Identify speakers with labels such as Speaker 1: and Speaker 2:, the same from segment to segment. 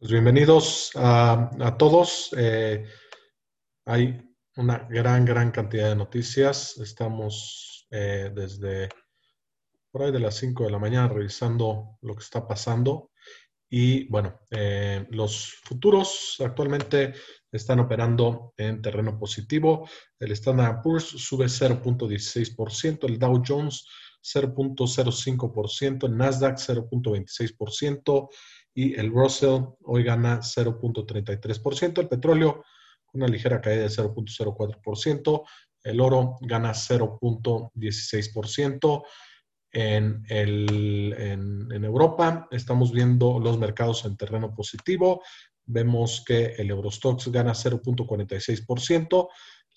Speaker 1: Pues bienvenidos a, todos. Eh, hay una gran, gran cantidad de noticias. Estamos eh, desde por ahí de las 5 de la mañana revisando lo que está pasando. Y bueno, eh, los futuros actualmente están operando en terreno positivo. El Standard Poor's sube 0.16%, el Dow Jones 0.05%, el Nasdaq 0.26% y el Russell hoy gana 0.33%, el petróleo una ligera caída de 0.04%, el oro gana 0.16%. En, en, Europa estamos viendo los mercados en terreno positivo. Vemos que el Eurostox gana 0.46%,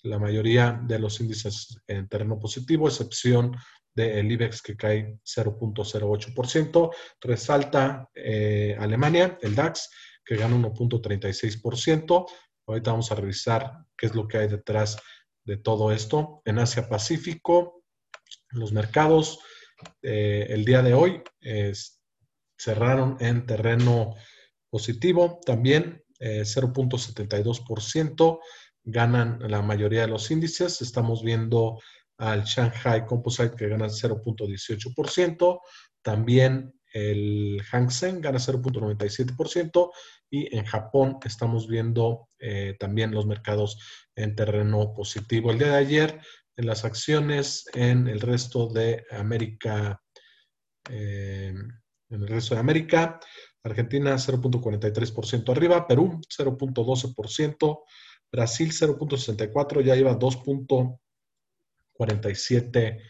Speaker 1: la mayoría de los índices en terreno positivo, excepción del IBEX que cae 0.08%. Resalta eh, Alemania, el DAX, que gana 1.36%. Ahorita vamos a revisar qué es lo que hay detrás de todo esto. En Asia Pacífico, los mercados eh, el día de hoy cerraron en terreno positivo. También 0.72% eh, ganan la mayoría de los índices. Estamos viendo al Shanghai Composite que gana 0.18%, también el Hang Seng gana 0.97% y en Japón estamos viendo eh, también los mercados en terreno positivo. El día de ayer en las acciones en el resto de América, eh, en el resto de América, Argentina 0.43% arriba, Perú 0.12%, Brasil 0.64, ya lleva 2. 47%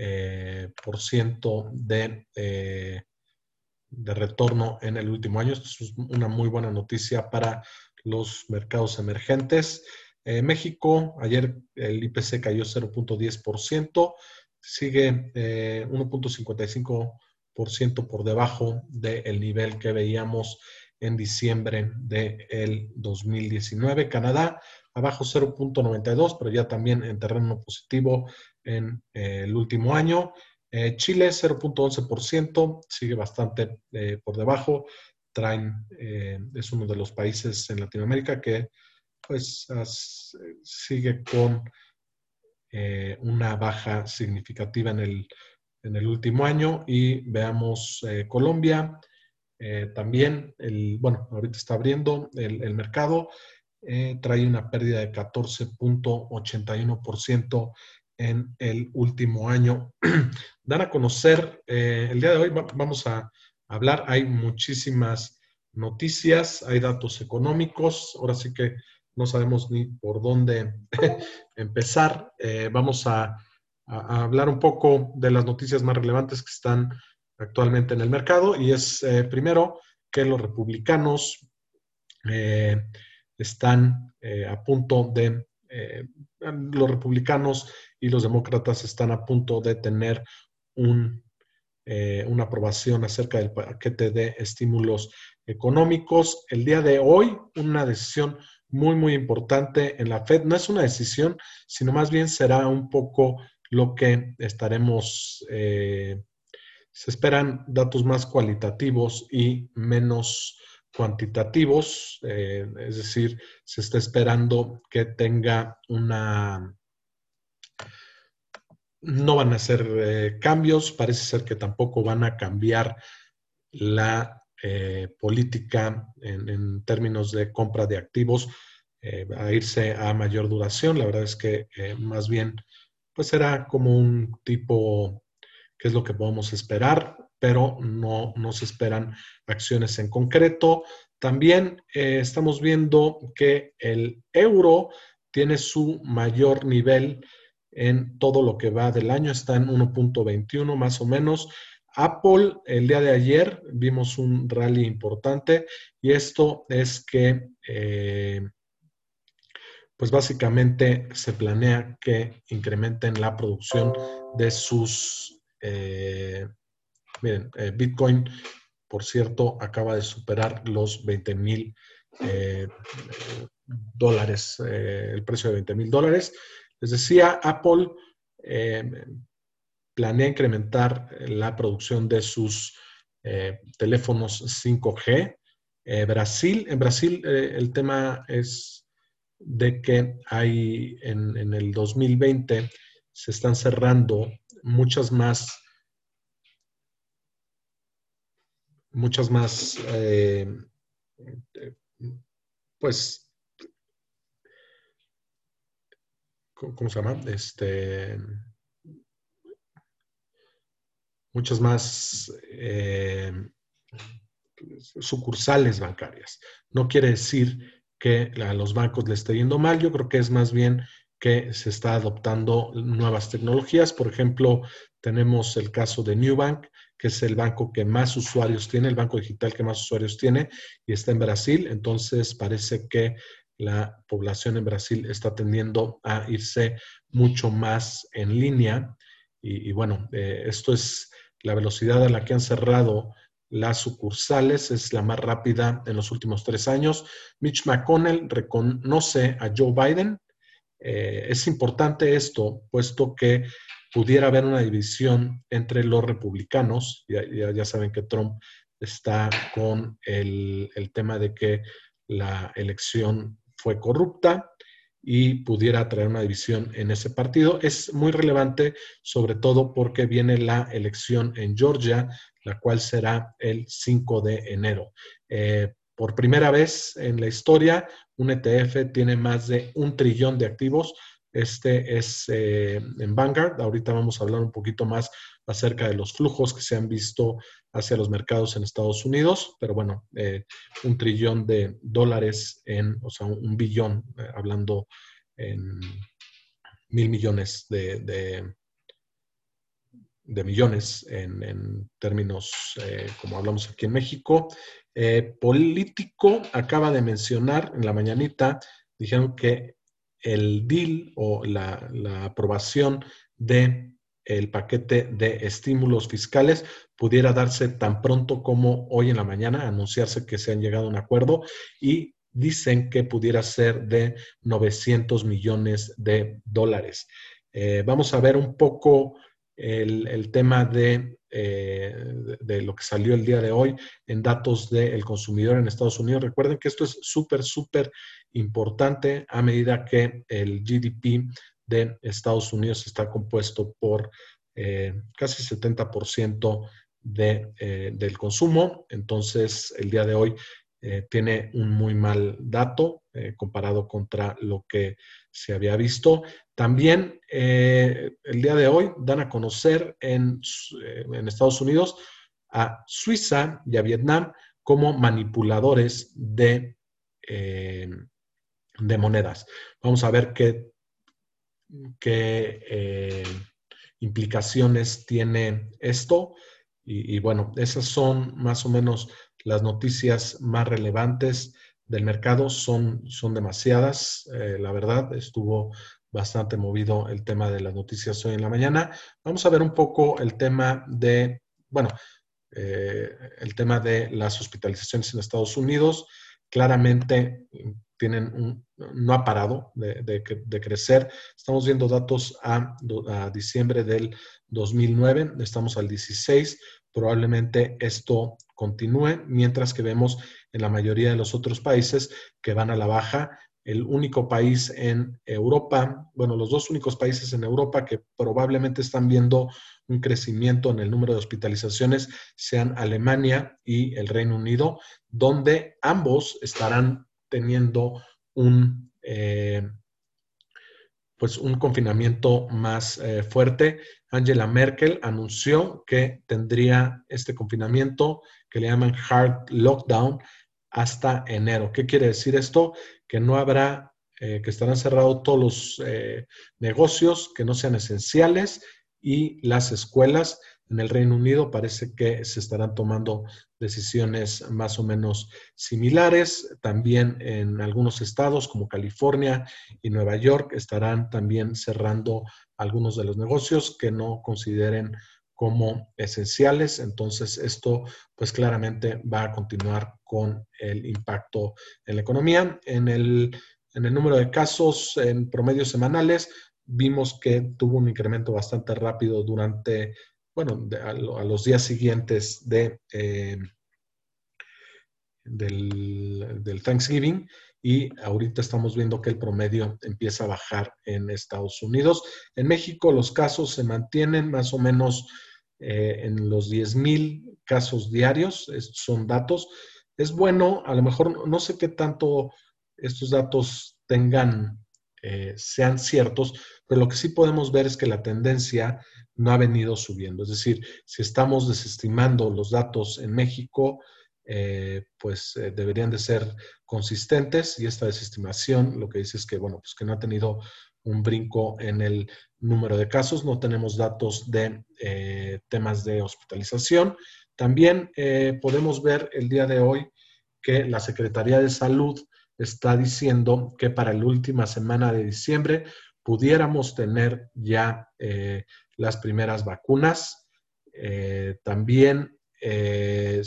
Speaker 1: eh, por ciento de, eh, de retorno en el último año. Esto es una muy buena noticia para los mercados emergentes. Eh, México, ayer el IPC cayó 0.10%, sigue 1.55% por debajo del nivel que veíamos en diciembre del 2019. Canadá abajo 0.92, pero ya también en terreno positivo en eh, el último año. Eh, Chile 0.11%, sigue bastante eh, por debajo. Traen, es uno de los países en Latinoamérica que pues sigue con una baja significativa en el, en el último año. Y veamos Colombia, también, el, bueno, ahorita está abriendo el mercado. Eh, trae una pérdida de 14.81% en el último año. Dan a conocer, eh, el día de hoy vamos a hablar, hay muchísimas noticias, hay datos económicos, ahora sí que no sabemos ni por dónde empezar. Eh, vamos a, hablar un poco de las noticias más relevantes que están actualmente en el mercado y es primero que los republicanos están eh, a punto de, eh, los republicanos y los demócratas están a punto de tener un, eh, una aprobación acerca del paquete de estímulos económicos. El día de hoy, una decisión muy, muy importante en la Fed. No es una decisión, sino más bien será un poco lo que estaremos, se esperan datos más cualitativos y menos cuantitativos, eh, es decir, se está esperando que tenga una... No van a ser eh, cambios, parece ser que tampoco van a cambiar la eh, política en, términos de compra de activos a irse a mayor duración. La verdad es que más bien, pues será como un tipo, ¿qué es lo que podemos esperar? Pero no, se esperan acciones en concreto. También eh, estamos viendo que el euro tiene su mayor nivel en todo lo que va del año, está en 1.21 más o menos. Apple, el día de ayer vimos un rally importante y esto es que, eh, pues básicamente se planea que incrementen la producción de sus eh, Miren, eh, Bitcoin, por cierto, acaba de superar los 20 mil eh, dólares, eh, el precio de 20 mil dólares. Les decía, Apple planea incrementar la producción de sus teléfonos 5G. Eh, Brasil, en Brasil el tema es de que hay en, en, el 2020 se están cerrando muchas más, muchas más, eh, pues, ¿cómo se llama? Este, muchas más eh, sucursales bancarias. No quiere decir que a los bancos le esté yendo mal, yo creo que es más bien que se está adoptando nuevas tecnologías. Por ejemplo, tenemos el caso de Newbank, que es el banco que más usuarios tiene, el banco digital que más usuarios tiene, y está en Brasil. Entonces, parece que la población en Brasil está tendiendo a irse mucho más en línea. Y, bueno, eh, esto es la velocidad a la que han cerrado las sucursales es la más rápida en los últimos tres años. Mitch McConnell reconoce a Joe Biden. Eh, es importante esto, puesto que pudiera haber una división entre los republicanos. Ya, ya, saben que Trump está con el, tema de que la elección fue corrupta y pudiera traer una división en ese partido. Es muy relevante, sobre todo porque viene la elección en Georgia, la cual será el 5 de enero. Eh, por primera vez en la historia, un ETF tiene más de un trillón de activos. Este es eh, en Vanguard. Ahorita vamos a hablar un poquito más acerca de los flujos que se han visto hacia los mercados en Estados Unidos, pero bueno, eh, un trillón de dólares en, o sea, un billón, hablando en mil millones de, de millones en, términos, eh, como hablamos aquí en México. Eh, político acaba de mencionar en la mañanita, dijeron que el deal o la, aprobación de el paquete de estímulos fiscales pudiera darse tan pronto como hoy en la mañana, anunciarse que se han llegado a un acuerdo y dicen que pudiera ser de 900 millones de dólares. Eh, vamos a ver un poco el, tema eh, de, lo que salió el día de hoy en datos del consumidor en Estados Unidos. Recuerden que esto es súper, súper importante a medida que el GDP de Estados Unidos está compuesto por eh, casi 70% de, eh, del consumo. Entonces, el día de hoy tiene un muy mal dato comparado contra lo que se había visto. También eh, el día de hoy dan a conocer en, eh, en, Estados Unidos a Suiza y a Vietnam como manipuladores de, eh, de monedas. Vamos a ver qué, qué implicaciones tiene esto. Y, y, bueno, esas son más o menos las noticias más relevantes del mercado. Son, son demasiadas, la verdad. Estuvo bastante movido el tema de las noticias hoy en la mañana. Vamos a ver un poco el tema de, bueno, eh, el tema de las hospitalizaciones en Estados Unidos. Claramente tienen un, no ha parado de, de, crecer. Estamos viendo datos a, a, diciembre del 2009, estamos al 16. Probablemente esto continúe, mientras que vemos en la mayoría de los otros países que van a la baja el único país en Europa, bueno, los dos únicos países en Europa que probablemente están viendo un crecimiento en el número de hospitalizaciones sean Alemania y el Reino Unido, donde ambos estarán teniendo un, eh, pues un confinamiento más eh, fuerte. Angela Merkel anunció que tendría este confinamiento que le llaman hard lockdown hasta enero. ¿Qué quiere decir esto? Que no habrá, eh, que estarán cerrados todos los eh, negocios que no sean esenciales y las escuelas. En el Reino Unido parece que se estarán tomando decisiones más o menos similares. También en algunos estados como California y Nueva York estarán también cerrando algunos de los negocios que no consideren como esenciales. Entonces, esto pues claramente va a continuar con el impacto en la economía. En el, en el número de casos en promedio semanales, vimos que tuvo un incremento bastante rápido durante, bueno, a, los días siguientes de, eh, del, Thanksgiving y ahorita estamos viendo que el promedio empieza a bajar en Estados Unidos. En México los casos se mantienen más o menos eh, en los 10 mil casos diarios, estos son datos. Es bueno, a lo mejor no sé qué tanto estos datos tengan, eh, sean ciertos, pero lo que sí podemos ver es que la tendencia no ha venido subiendo. Es decir, si estamos desestimando los datos en México, eh, pues eh, deberían de ser consistentes y esta desestimación lo que dice es que, bueno, pues que no ha tenido un brinco en el número de casos, no tenemos datos de temas de hospitalización. También podemos ver el día de hoy que la Secretaría de Salud está diciendo que para la última semana de diciembre pudiéramos tener ya eh, las primeras vacunas. Eh, también eh,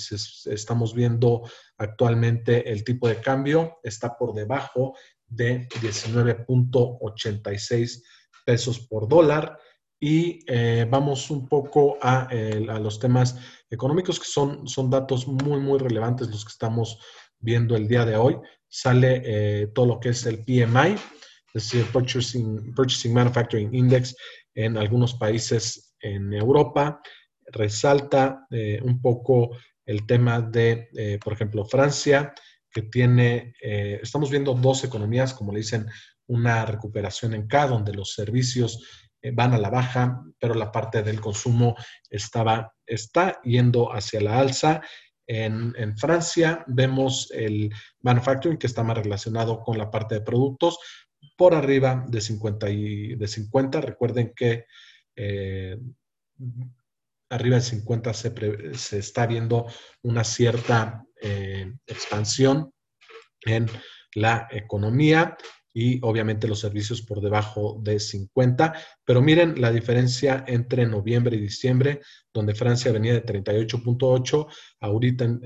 Speaker 1: estamos viendo actualmente el tipo de cambio está por debajo de 19.86 pesos por dólar. Y vamos un poco a, a, los temas económicos, que son, son datos muy, muy relevantes los que estamos viendo el día de hoy sale eh, todo lo que es el PMI, es decir, Purchasing, Purchasing Manufacturing Index en algunos países en Europa. Resalta eh, un poco el tema de, eh, por ejemplo, Francia, que tiene, estamos viendo dos economías, como le dicen, una recuperación en K, donde los servicios van a la baja, pero la parte del consumo estaba, está yendo hacia la alza en, Francia vemos el manufacturing que está más relacionado con la parte de productos por arriba de 50. Y, de 50. Recuerden que eh, arriba de 50 se, está viendo una cierta eh, expansión en la economía y obviamente los servicios por debajo de 50. Pero miren la diferencia entre noviembre y diciembre, donde Francia venía de 38.8, ahorita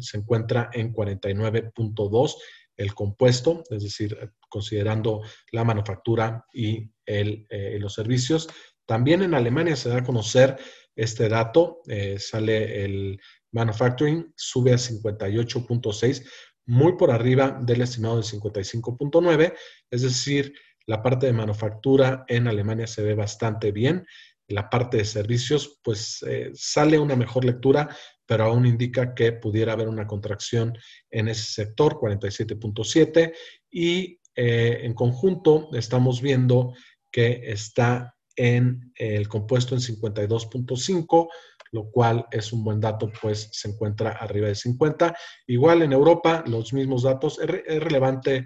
Speaker 1: se encuentra en 49.2 el compuesto, es decir, considerando la manufactura y eh, los servicios. También en Alemania se da a conocer este dato, eh, sale el manufacturing, sube a 58.6, muy por arriba del estimado de 55.9, es decir, la parte de manufactura en Alemania se ve bastante bien. La parte de servicios, pues eh, sale una mejor lectura, pero aún indica que pudiera haber una contracción en ese sector, 47.7. Y eh, en conjunto estamos viendo que está en el compuesto en 52.5 lo cual es un buen dato, pues se encuentra arriba de 50. Igual en Europa, los mismos datos. Es, relevante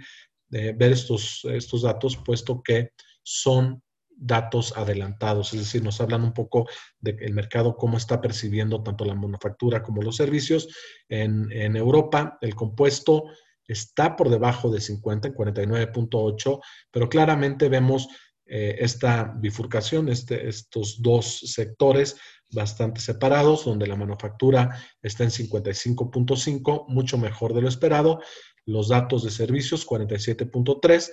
Speaker 1: eh, ver estos, estos datos, puesto que son datos adelantados, es decir, nos hablan un poco del mercado, cómo está percibiendo tanto la manufactura como los servicios. En, en Europa, el compuesto está por debajo de 50, en 49.8, pero claramente vemos eh, esta bifurcación, este, estos dos sectores bastante separados, donde la manufactura está en 55.5, mucho mejor de lo esperado. Los datos de servicios, 47.3,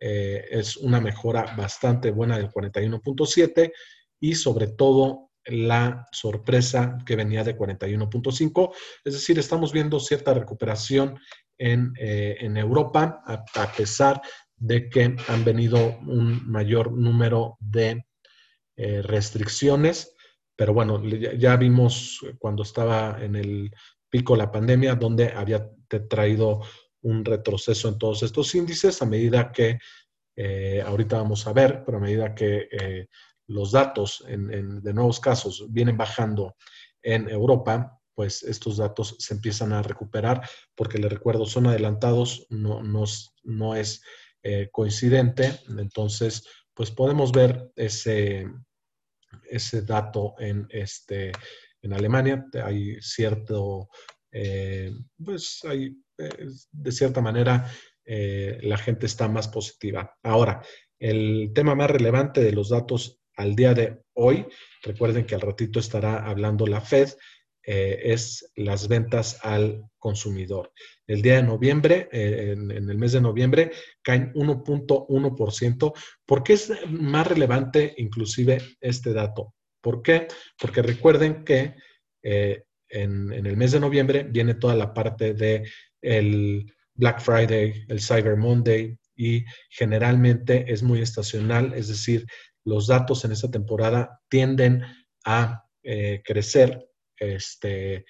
Speaker 1: eh, es una mejora bastante buena del 41.7 y sobre todo la sorpresa que venía de 41.5. Es decir, estamos viendo cierta recuperación en, eh, Europa, a, pesar de que han venido un mayor número de eh, restricciones, pero bueno, ya, vimos cuando estaba en el pico la pandemia, donde había traído un retroceso en todos estos índices a medida que, eh, ahorita vamos a ver, pero a medida que eh, los datos de nuevos casos vienen bajando en Europa, pues estos datos se empiezan a recuperar, porque les recuerdo, son adelantados, no, no, no es eh, coincidente. Entonces, pues podemos ver ese, ese dato en, este, en Alemania. Hay cierto, eh, pues hay, eh, de cierta manera, la gente está más positiva. Ahora, el tema más relevante de los datos al día de hoy, recuerden que al ratito estará hablando la Fed, eh, es las ventas al consumidor. El día de noviembre, eh, en, el mes de noviembre, caen 1.1%. ¿Por qué es más relevante inclusive este dato? ¿Por qué? Porque recuerden que eh, en, el mes de noviembre viene toda la parte de el Black Friday, el Cyber Monday y generalmente es muy estacional, es decir, los datos en esta temporada tienden a crecer este,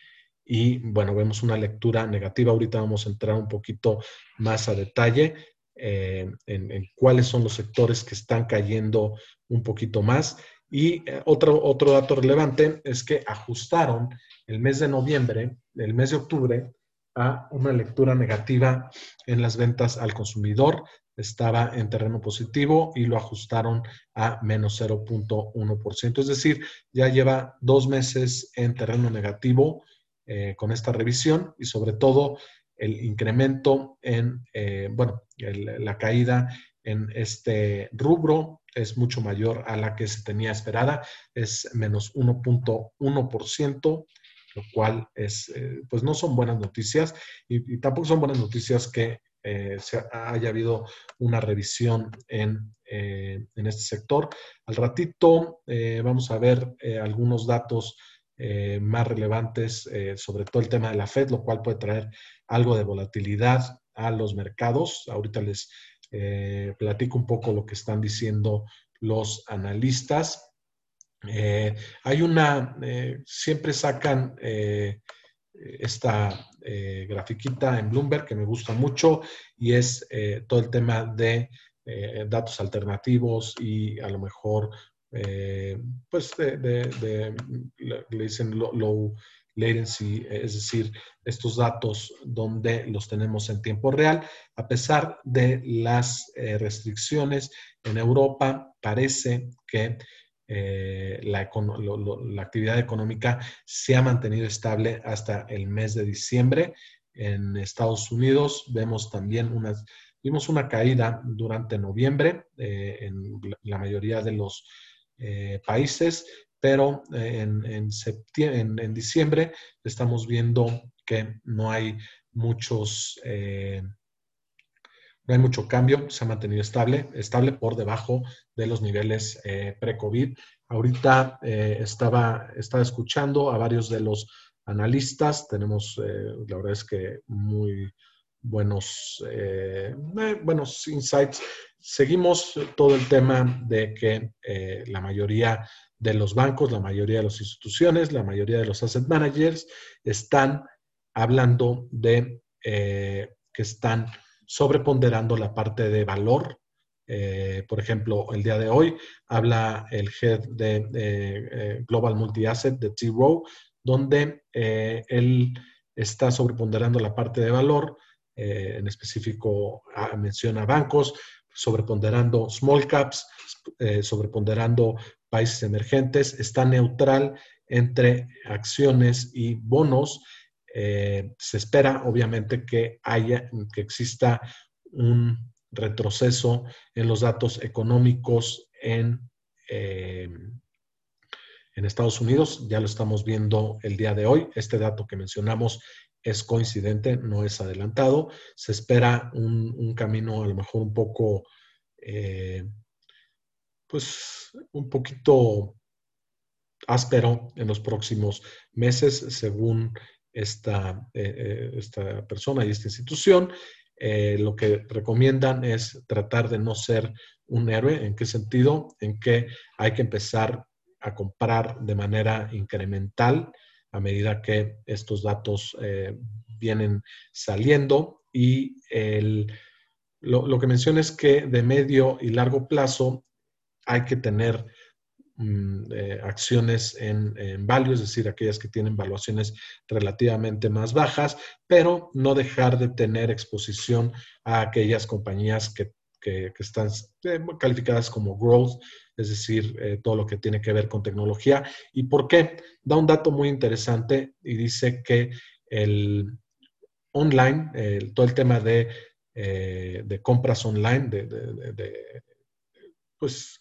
Speaker 1: y bueno, vemos una lectura negativa. Ahorita vamos a entrar un poquito más a detalle eh, en, cuáles son los sectores que están cayendo un poquito más. Y eh, otro, otro dato relevante es que ajustaron el mes de noviembre, el mes de octubre, a una lectura negativa en las ventas al consumidor. Estaba en terreno positivo y lo ajustaron a menos 0.1%. Es decir, ya lleva dos meses en terreno negativo eh, con esta revisión y sobre todo el incremento en, eh, bueno, la caída en este rubro es mucho mayor a la que se tenía esperada, es menos 1.1%, lo cual es, eh, pues no son buenas noticias y, tampoco son buenas noticias que eh, se haya habido una revisión en, en este sector. Al ratito vamos a ver algunos datos más relevantes sobre todo el tema de la Fed, lo cual puede traer algo de volatilidad a los mercados. Ahorita les eh, platico un poco lo que están diciendo los analistas. Eh, hay una, eh, siempre sacan esta grafiquita en Bloomberg que me gusta mucho y es todo el tema de datos alternativos y a lo mejor, pues, de, le dicen low latency, es decir, estos datos donde los tenemos en tiempo real. A pesar de las eh, restricciones en Europa, parece que eh, la, actividad económica se ha mantenido estable hasta el mes de diciembre. En Estados Unidos vemos también unas, vimos una caída durante noviembre eh, en la mayoría de los países, pero eh, en, en, diciembre estamos viendo que no hay muchos, eh, no hay mucho cambio, se ha mantenido estable, estable por debajo de los niveles eh, pre-COVID. Ahorita estaba, estaba escuchando a varios de los analistas, tenemos, la verdad es que muy buenos, buenos insights. Seguimos todo el tema de que la mayoría de los bancos, la mayoría de las instituciones, la mayoría de los asset managers están hablando de eh, que están sobreponderando la parte de valor. Eh, por ejemplo, el día de hoy habla el head de eh, Global Multi-Asset de T. Rowe, donde él está sobreponderando la parte de valor. en específico, ah, menciona bancos, sobreponderando small caps, sobreponderando países emergentes, está neutral entre acciones y bonos. Eh, se espera, obviamente, que haya, que exista un retroceso en los datos económicos en, eh, en Estados Unidos. Ya lo estamos viendo el día de hoy. Este dato que mencionamos es coincidente, no es adelantado. Se espera un, camino a lo mejor un poco eh, pues un poquito áspero en los próximos meses, según esta, eh, eh, esta persona y esta institución. Eh, lo que recomiendan es tratar de no ser un héroe. ¿En qué sentido? En que hay que empezar a comprar de manera incremental a medida que estos datos vienen saliendo y lo, lo, que menciona es que de medio y largo plazo hay que tener eh, acciones en, en value, es decir, aquellas que tienen valuaciones relativamente más bajas, pero no dejar de tener exposición a aquellas compañías que, están eh, calificadas como growth, es decir, eh, todo lo que tiene que ver con tecnología. ¿Y por qué? Da un dato muy interesante y dice que el online, todo el tema de, de compras online, de pues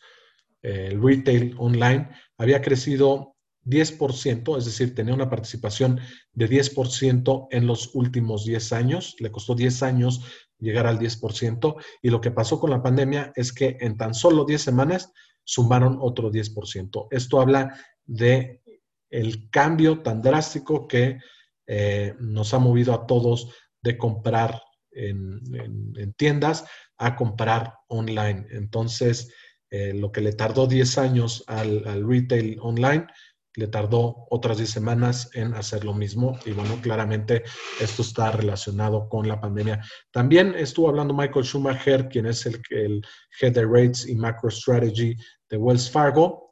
Speaker 1: el retail online, había crecido 10%, es decir, tenía una participación de 10% en los últimos 10 años, le costó 10 años llegar al 10%, y lo que pasó con la pandemia es que en tan solo 10 semanas sumaron otro 10%. Esto habla de el cambio tan drástico que eh, nos ha movido a todos de comprar en, tiendas a comprar online. Entonces, eh, lo que le tardó 10 años al, retail online, le tardó otras 10 semanas en hacer lo mismo. Y bueno, claramente esto está relacionado con la pandemia. También estuvo hablando Michael Schumacher, quien es el, Head de Rates y Macro Strategy de Wells Fargo.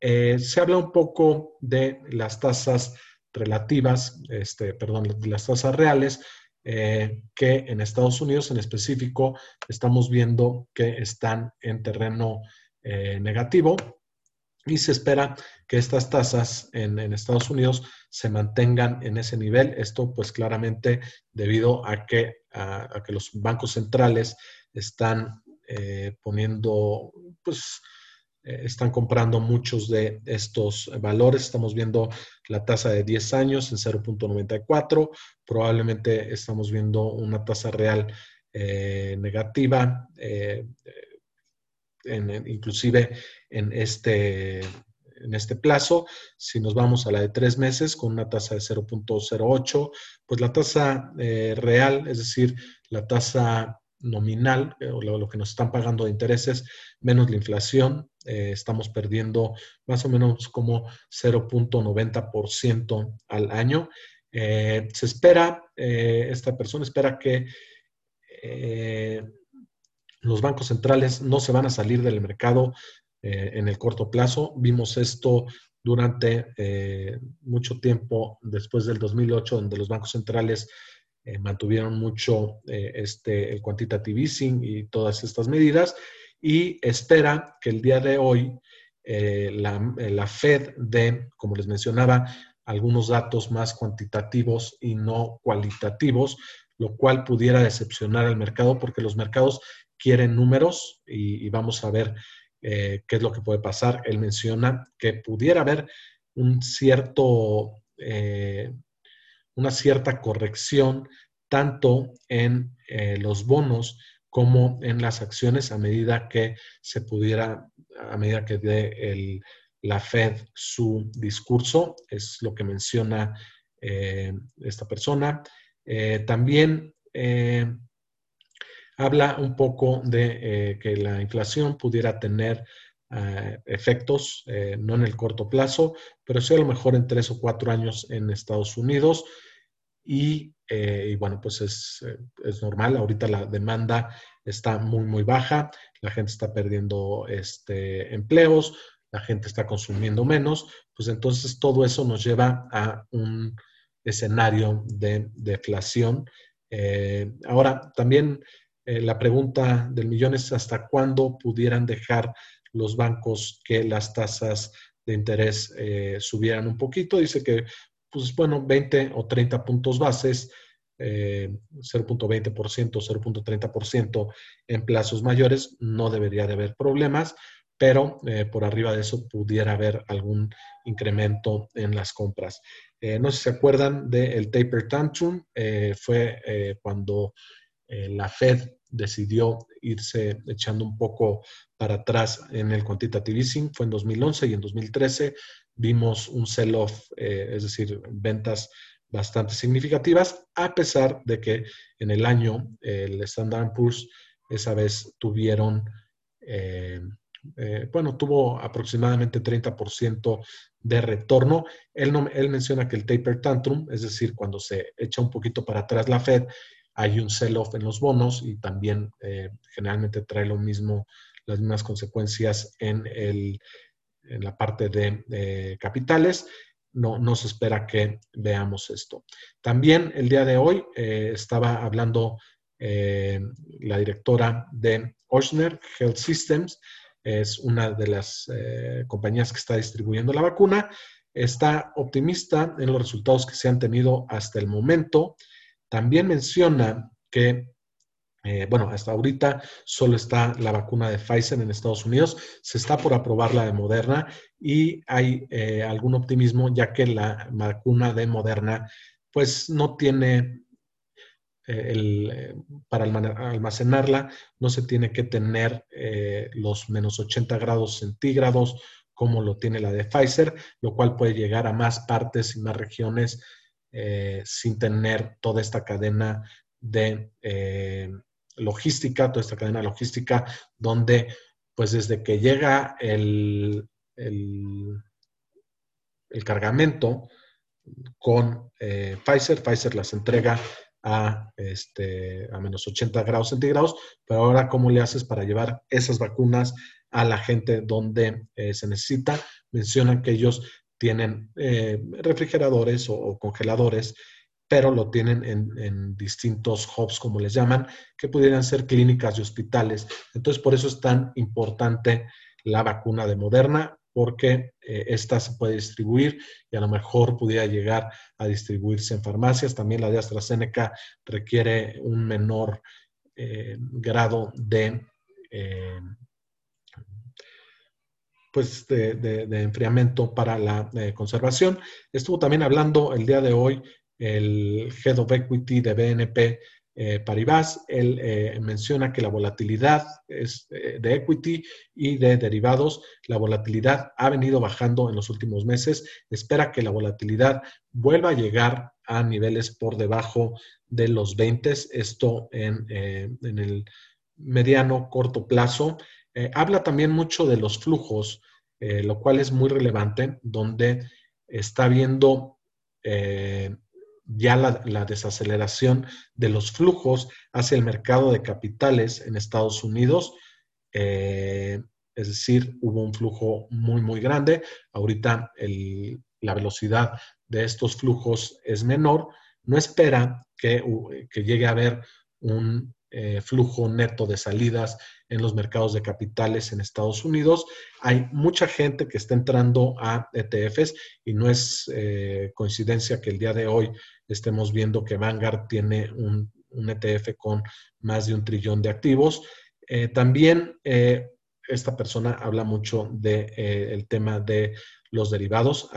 Speaker 1: Eh, se habla un poco de las tasas relativas, este, perdón, las tasas reales, eh, que en Estados Unidos en específico estamos viendo que están en terreno eh, negativo y se espera que estas tasas en, Estados Unidos se mantengan en ese nivel. Esto pues claramente debido a que, a, que los bancos centrales están eh, poniendo pues están comprando muchos de estos valores. Estamos viendo la tasa de 10 años en 0.94. Probablemente estamos viendo una tasa real eh, negativa, eh, inclusive en este, en este plazo. Si nos vamos a la de tres meses con una tasa de 0.08, pues la tasa real, es decir, la tasa nominal, o lo, que nos están pagando de intereses, menos la inflación, eh, estamos perdiendo más o menos como 0.90% al año. Eh, se espera, eh, esta persona espera que los bancos centrales no se van a salir del mercado en el corto plazo. Vimos esto durante mucho tiempo después del 2008, donde los bancos centrales mantuvieron mucho este, el quantitative easing y todas estas medidas y espera que el día de hoy eh, eh, la, Fed dé, como les mencionaba, algunos datos más cuantitativos y no cualitativos, lo cual pudiera decepcionar al mercado porque los mercados quieren números y, vamos a ver eh, qué es lo que puede pasar. Él menciona que pudiera haber un cierto, una cierta corrección tanto en los bonos como en las acciones a medida que se pudiera, a medida que dé la Fed su discurso, es lo que menciona eh, esta persona. Eh, también eh, habla un poco de que la inflación pudiera tener efectos, no en el corto plazo, pero sí a lo mejor en tres o cuatro años en Estados Unidos. Y, y bueno, pues es, es, normal. Ahorita la demanda está muy, muy baja, la gente está perdiendo este, empleos, la gente está consumiendo menos, pues entonces todo eso nos lleva a un escenario de deflación. Eh, ahora, también eh, la pregunta del millón es hasta cuándo pudieran dejar los bancos que las tasas de interés eh, subieran un poquito. Dice que, pues bueno, 20 o 30 puntos bases 0.20%, eh, 0.30% en plazos mayores, no debería de haber problemas, pero eh, por arriba de eso pudiera haber algún incremento en las compras. Eh, no sé si se acuerdan del taper tantrum, fue cuando la Fed decidió irse echando un poco para atrás en el quantitative easing, fue en 2011 y en 2013 vimos un sell-off, es decir, ventas bastante significativas, a pesar de que en el año el Standard Poor's esa vez tuvieron, eh, eh, bueno, tuvo aproximadamente 30% de retorno. Él, no, él menciona que el taper tantrum, es decir, cuando se echa un poquito para atrás la Fed, hay un sell-off en los bonos y también eh, generalmente trae lo mismo, las mismas consecuencias en, el, en la parte de capitales no, no se espera que veamos esto. También el día de hoy eh, estaba hablando eh, la directora de Ochsner Health Systems, es una de las eh, compañías que está distribuyendo la vacuna. Está optimista en los resultados que se han tenido hasta el momento. También menciona que eh, bueno, hasta ahorita solo está la vacuna de Pfizer en Estados Unidos, se está por aprobar la de Moderna y hay eh, algún optimismo ya que la vacuna de Moderna pues no tiene eh, para almacenarla no se tiene que tener los menos 80 grados centígrados como lo tiene la de Pfizer, lo cual puede llegar a más partes y más regiones sin tener toda esta cadena de logística, toda esta cadena logística donde pues desde que llega el, el, cargamento con eh, Pfizer, Pfizer las entrega a, este, a menos 80 grados centígrados, pero ahora cómo le haces para llevar esas vacunas a la gente donde eh, se necesita. Mencionan que ellos tienen eh, refrigeradores o, congeladores, pero lo tienen en, distintos hubs, como les llaman, que pudieran ser clínicas y hospitales. Entonces, por eso es tan importante la vacuna de Moderna, porque eh, esta se puede distribuir y a lo mejor pudiera llegar a distribuirse en farmacias. También la de AstraZeneca requiere un menor grado de pues, de, enfriamiento para la eh, conservación. Estuvo también hablando el día de hoy el Head of Equity de BNP eh, Paribas. Él eh, menciona que la volatilidad es, de equity y de derivados, la volatilidad ha venido bajando en los últimos meses. Espera que la volatilidad vuelva a llegar a niveles por debajo de los 20, esto en, en el mediano, corto plazo. Eh, habla también mucho de los flujos, eh, lo cual es muy relevante, donde está viendo eh, ya la, desaceleración de los flujos hacia el mercado de capitales en Estados Unidos. es decir, hubo un flujo muy, muy grande. Ahorita la velocidad de estos flujos es menor. No espera que, que llegue a haber un eh, flujo neto de salidas en los mercados de capitales en Estados Unidos. Hay mucha gente que está entrando a ETFs y no es eh, coincidencia que el día de hoy estemos viendo que Vanguard tiene un, ETF con más de un trillón de activos. Eh, también esta persona habla mucho del tema de los derivados.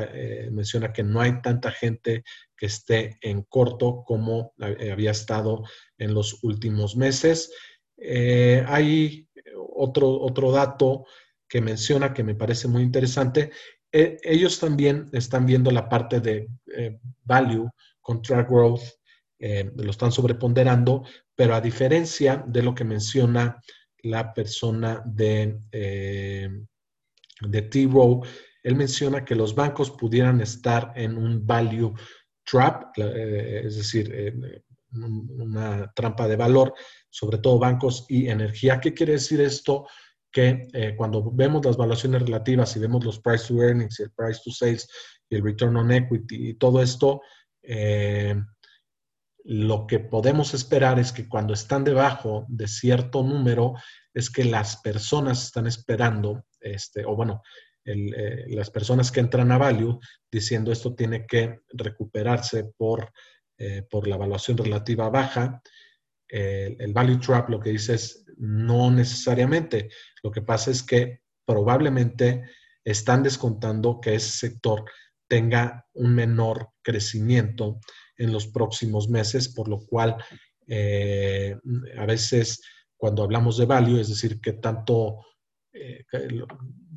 Speaker 1: menciona que no hay tanta gente que esté en corto como había estado en los últimos meses. Eh, hay otro, otro dato que menciona que me parece muy interesante. E, ellos también están viendo la parte de eh, value contra growth, eh, lo están sobreponderando, pero a diferencia de lo que menciona la persona de, de T-Row, él menciona que los bancos pudieran estar en un value trap, es decir, una trampa de valor, sobre todo bancos y energía. ¿Qué quiere decir esto? Que eh, cuando vemos las valuaciones relativas y vemos los price to earnings y el price to sales y el return on equity y todo esto, eh, lo que podemos esperar es que cuando están debajo de cierto número, es que las personas están esperando, este, o bueno, eh, las personas que entran a value diciendo esto tiene que recuperarse por eh, por la evaluación relativa baja. el value trap lo que dice es no necesariamente. Lo que pasa es que probablemente están descontando que ese sector tenga un menor crecimiento en los próximos meses, por lo cual eh, a veces cuando hablamos de value, es decir, que tanto, eh,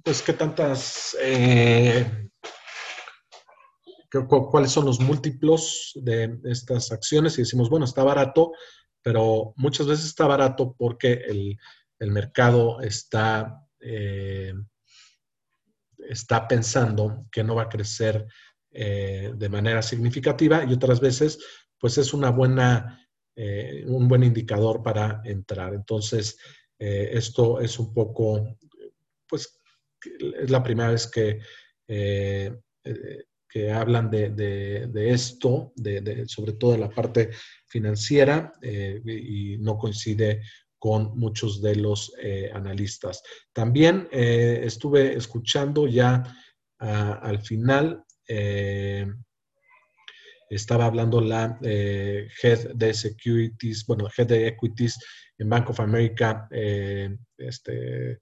Speaker 1: pues que tantas cuáles son los múltiplos de estas acciones y decimos, bueno, está barato, pero muchas veces está barato porque el, mercado está, eh, está pensando que no va a crecer eh, de manera significativa y otras veces, pues es una buena, eh, un buen indicador para entrar. Entonces, esto es un poco, pues, es la primera vez que que hablan de, esto, de, sobre todo de la parte financiera, eh, y no coincide con muchos de los eh, analistas. También eh, estuve escuchando ya ah, al final, estaba hablando la head de securities, bueno, head de equities en Bank of America, este,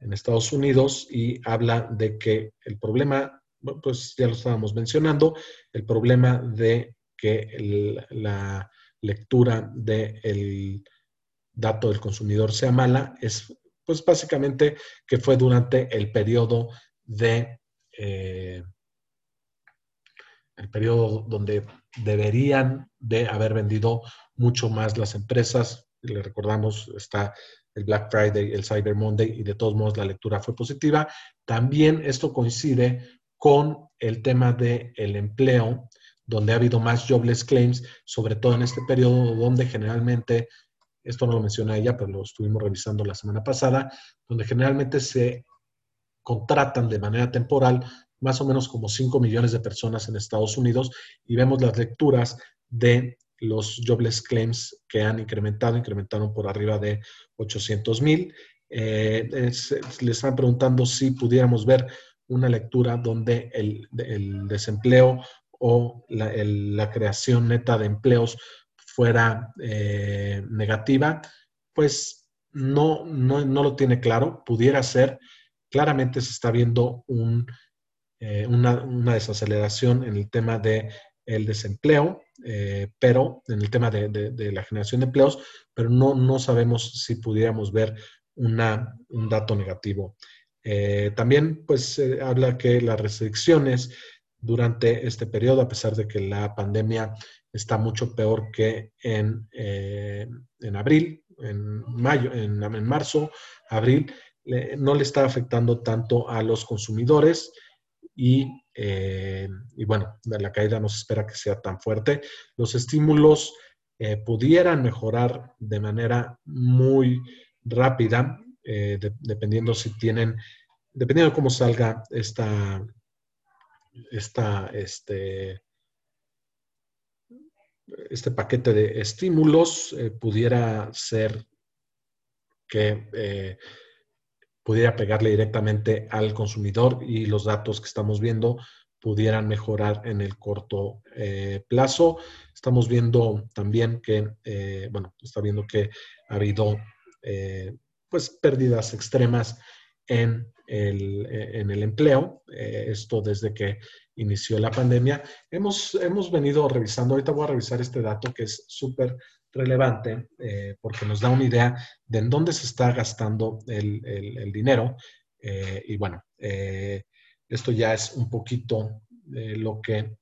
Speaker 1: en Estados Unidos, y habla de que el problema pues ya lo estábamos mencionando, el problema de que la lectura del dato del consumidor sea mala es pues básicamente que fue durante el periodo de el periodo donde deberían de haber vendido mucho más las empresas. Le recordamos, está el Black Friday, el Cyber Monday y de todos modos la lectura fue positiva. También esto coincide con el tema del el empleo, donde ha habido más jobless claims, sobre todo en este periodo donde generalmente, esto no lo menciona ella, pero lo estuvimos revisando la semana pasada, donde generalmente se contratan de manera temporal más o menos como 5 millones de personas en Estados Unidos y vemos las lecturas de los jobless claims que han incrementado, incrementaron por arriba de 800 mil. Eh, le están preguntando si pudiéramos ver una lectura donde el, desempleo o la, creación neta de empleos fuera eh, negativa, pues no, no, no lo tiene claro, pudiera ser, claramente se está viendo eh, una, desaceleración en el tema del el desempleo, eh, pero en el tema de, la generación de empleos, pero no, no sabemos si pudiéramos ver un dato negativo. Eh, también, pues, habla que las restricciones durante este periodo, a pesar de que la pandemia está mucho peor que en, en abril, en mayo, en, en marzo, abril, no le está afectando tanto a los consumidores y, eh, y, bueno, la caída no se espera que sea tan fuerte. Los estímulos eh, pudieran mejorar de manera muy rápida, eh, dependiendo si tienen, dependiendo de cómo salga esta, esta, este, este paquete de estímulos, pudiera ser que pudiera pegarle directamente al consumidor y los datos que estamos viendo pudieran mejorar en el corto eh, plazo. Estamos viendo también que, eh, bueno, está viendo que ha habido eh, pues pérdidas extremas en el, en el empleo, esto desde que inició la pandemia. Hemos, hemos venido revisando, ahorita voy a revisar este dato que es súper relevante eh, porque nos da una idea de en dónde se está gastando el, dinero. Eh, y bueno, eh, esto ya es un poquito lo, que,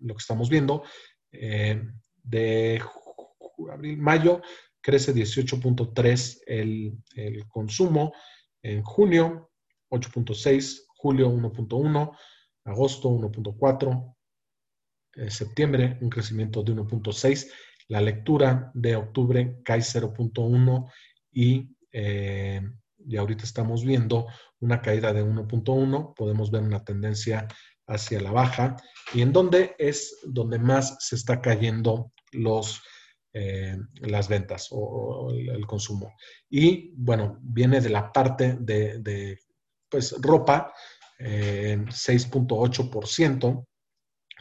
Speaker 1: lo que estamos viendo. de abril, mayo crece 18.3 el, el consumo. En junio, 8.6, julio 1.1, agosto 1.4, septiembre un crecimiento de 1.6 la lectura de octubre cae 0.1 y, eh, ahorita estamos viendo una caída de 1.1. Podemos ver una tendencia hacia la baja. ¿Y en dónde es donde más se está cayendo los, eh, las ventas o, el, consumo? Y bueno, viene de la parte de, pues, ropa, eh, 6.8%.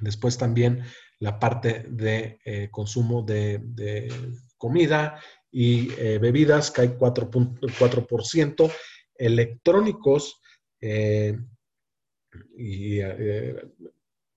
Speaker 1: Después también la parte de eh, consumo de, comida y eh, bebidas cae 4.4%, electrónicos eh, y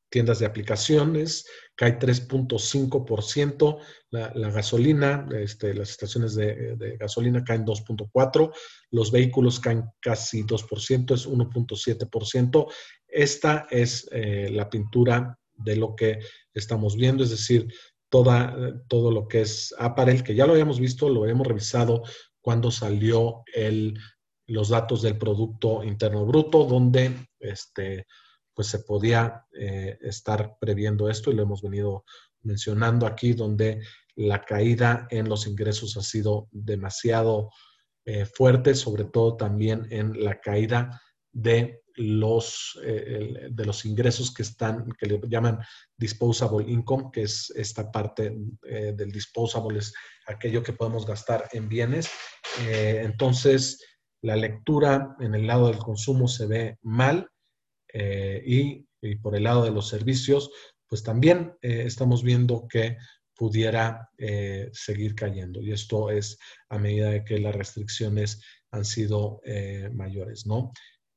Speaker 1: tiendas de aplicaciones cae 3.5%, la, la, gasolina, este, las estaciones de, gasolina caen 2.4%, los vehículos caen casi 2%, es 1.7%. Esta es la pintura de lo que estamos viendo, es decir, toda, todo lo que es Apparel, que ya lo habíamos visto, lo habíamos revisado cuando salió el, los datos del Producto Interno Bruto, donde este, pues se podía eh, estar previendo esto y lo hemos venido mencionando aquí, donde la caída en los ingresos ha sido demasiado eh, fuerte, sobre todo también en la caída de los, eh, de los ingresos que están, que le llaman disposable income, que es esta parte eh, del disposable, es aquello que podemos gastar en bienes. Eh, entonces, la lectura en el lado del consumo se ve mal y, y, por el lado de los servicios, pues también estamos viendo que pudiera seguir cayendo. Y esto es a medida de que las restricciones han sido mayores, ¿no?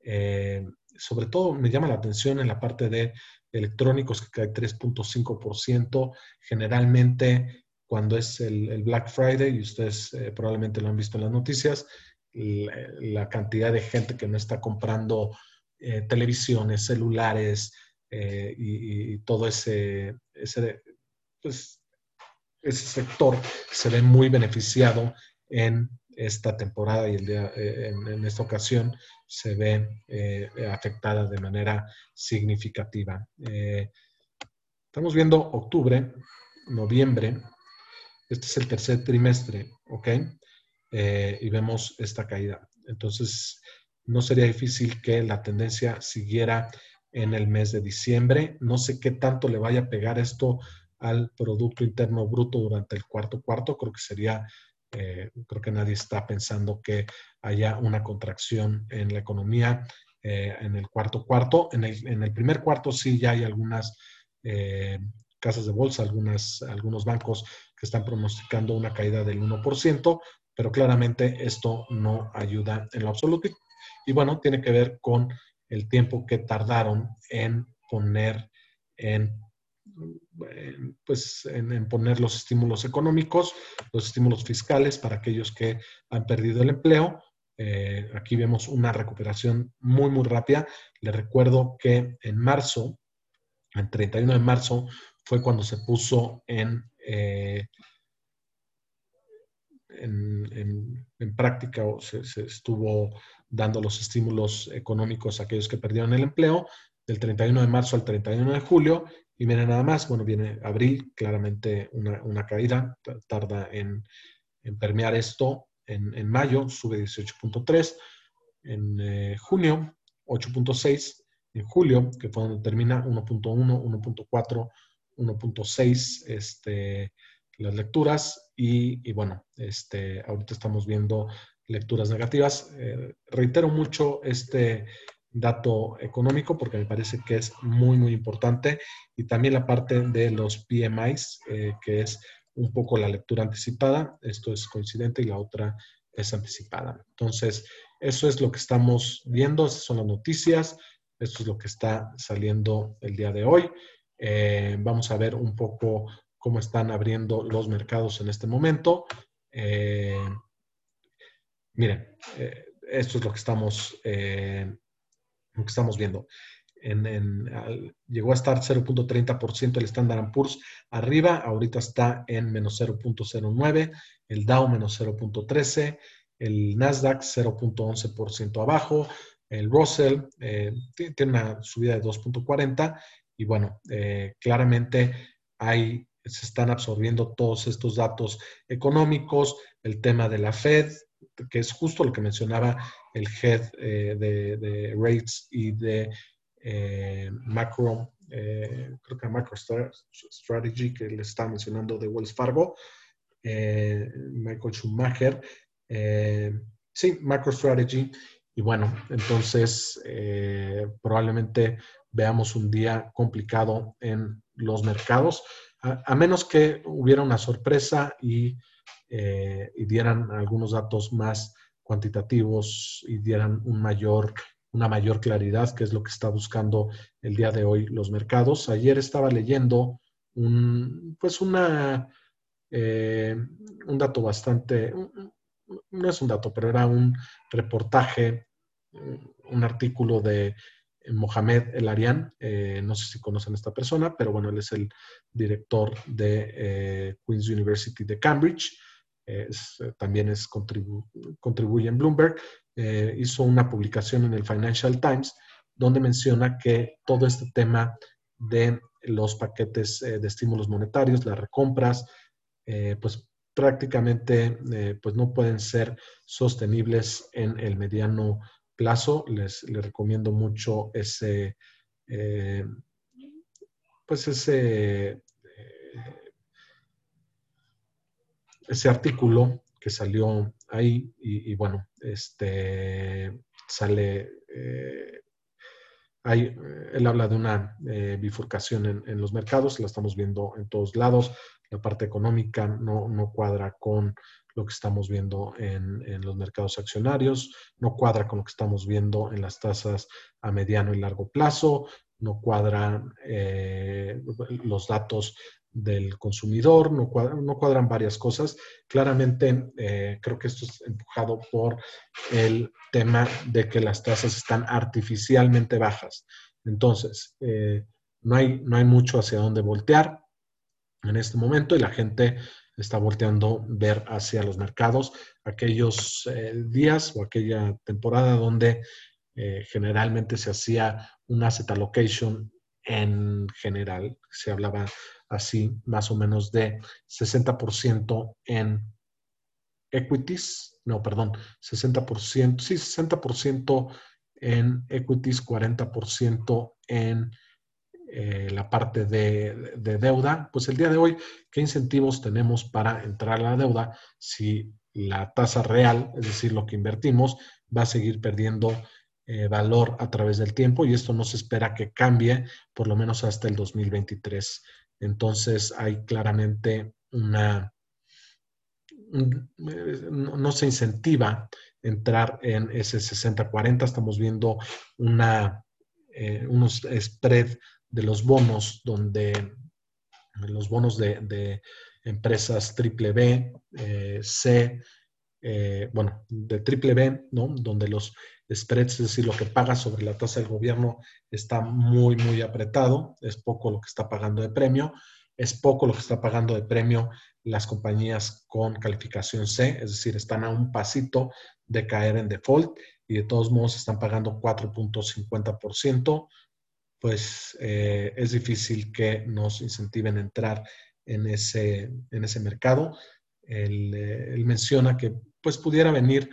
Speaker 1: Eh, sobre todo me llama la atención en la parte de electrónicos que cae 3.5%. Generalmente cuando es el, Black Friday, y ustedes eh, probablemente lo han visto en las noticias, la, cantidad de gente que no está comprando televisiones, celulares y, todo ese, ese, pues, ese sector se ve muy beneficiado en esta temporada y el día, en, esta ocasión se ve afectada de manera significativa. estamos viendo octubre, noviembre, este es el tercer trimestre, ¿ok? Eh, y vemos esta caída. Entonces, no sería difícil que la tendencia siguiera en el mes de diciembre. No sé qué tanto le vaya a pegar esto al Producto Interno Bruto durante el cuarto cuarto. Creo que sería, eh, creo que nadie está pensando que haya una contracción en la economía eh, en el cuarto cuarto. En el, en el, primer cuarto sí ya hay algunas casas de bolsa, algunas, algunos bancos que están pronosticando una caída del 1%, pero claramente esto no ayuda en lo absoluto. Y bueno, tiene que ver con el tiempo que tardaron en poner en pues en, poner los estímulos económicos, los estímulos fiscales para aquellos que han perdido el empleo. Eh, aquí vemos una recuperación muy, muy rápida. Les recuerdo que en marzo, el 31 de marzo, fue cuando se puso en, eh, en, práctica o se, estuvo dando los estímulos económicos a aquellos que perdieron el empleo, del 31 de marzo al 31 de julio, y viene nada más, bueno, viene abril, claramente una, caída, tarda en, permear esto, en, mayo sube 18.3, en eh, junio 8.6, en julio, que fue donde termina 1.1, 1.4, 1.6 este, las lecturas y, bueno, este, ahorita estamos viendo lecturas negativas. Eh, reitero mucho este dato económico porque me parece que es muy, muy importante y también la parte de los PMIs, eh, que es un poco la lectura anticipada. Esto es coincidente y la otra es anticipada. Entonces, eso es lo que estamos viendo, esas son las noticias, esto es lo que está saliendo el día de hoy. Eh, vamos a ver un poco cómo están abriendo los mercados en este momento. Eh, miren, esto es lo que estamos, lo que estamos viendo. llegó a estar 0.30% el Standard Poor's arriba, ahorita está en menos 0.09, el Dow menos 0.13, el Nasdaq 0.11% abajo, el Russell tiene una subida de 2.40 y bueno, eh, claramente hay, se están absorbiendo todos estos datos económicos, el tema de la Fed, que es justo lo que mencionaba el head eh, de, rates y de eh, macro, creo que macro strategy que le está mencionando de Wells Fargo, Michael Schumacher. sí, macro strategy. Y bueno, entonces probablemente veamos un día complicado en los mercados, a, menos que hubiera una sorpresa eh, y, dieran algunos datos más cuantitativos y dieran un mayor, una mayor claridad, que es lo que está buscando el día de hoy los mercados. Ayer estaba leyendo un, pues una, eh, un dato bastante, no es un dato, pero era un reportaje, un artículo de Mohamed El Arian, eh, no sé si conocen a esta persona, pero bueno, él es el director de eh, Queen's University de Cambridge, también es contribuye en Bloomberg, eh, hizo una publicación en el Financial Times donde menciona que todo este tema de los paquetes de estímulos monetarios, las recompras, pues prácticamente pues no pueden ser sostenibles en el mediano plazo, les, recomiendo mucho ese, eh, pues ese, eh, ese artículo que salió ahí y, bueno, este sale, eh, él habla de una bifurcación en, en, los mercados, la estamos viendo en todos lados, la parte económica no, no cuadra con lo que estamos viendo en, los mercados accionarios, no cuadra con lo que estamos viendo en las tasas a mediano y largo plazo, no cuadran eh, los datos del consumidor, no cuadran, varias cosas. Claramente, eh, creo que esto es empujado por el tema de que las tasas están artificialmente bajas. Entonces, eh, no, hay, no hay mucho hacia dónde voltear en este momento y la gente está volteando ver hacia los mercados aquellos eh, días o aquella temporada donde generalmente se hacía un asset allocation en general, se hablaba así más o menos de 60% en equities, no, perdón, 60%, sí, 60% en equities, 40% en eh, la parte de, de, deuda. Pues el día de hoy, ¿qué incentivos tenemos para entrar a la deuda si la tasa real, es decir, lo que invertimos, va a seguir perdiendo eh, valor a través del tiempo y esto no se espera que cambie por lo menos hasta el 2023. Entonces hay claramente una, no se incentiva entrar en ese 60-40, estamos viendo una, eh, unos spread de los bonos donde los bonos de, empresas triple B, eh, C, bueno, de triple B, ¿no? Donde los spreads, es decir, lo que paga sobre la tasa del gobierno está muy, muy apretado, es poco lo que está pagando de premio, es poco lo que está pagando de premio las compañías con calificación C, es decir, están a un pasito de caer en default y de todos modos están pagando 4.50%, pues eh, es difícil que nos incentiven a entrar en ese, en ese mercado. Él, eh, él menciona que pues pudiera venir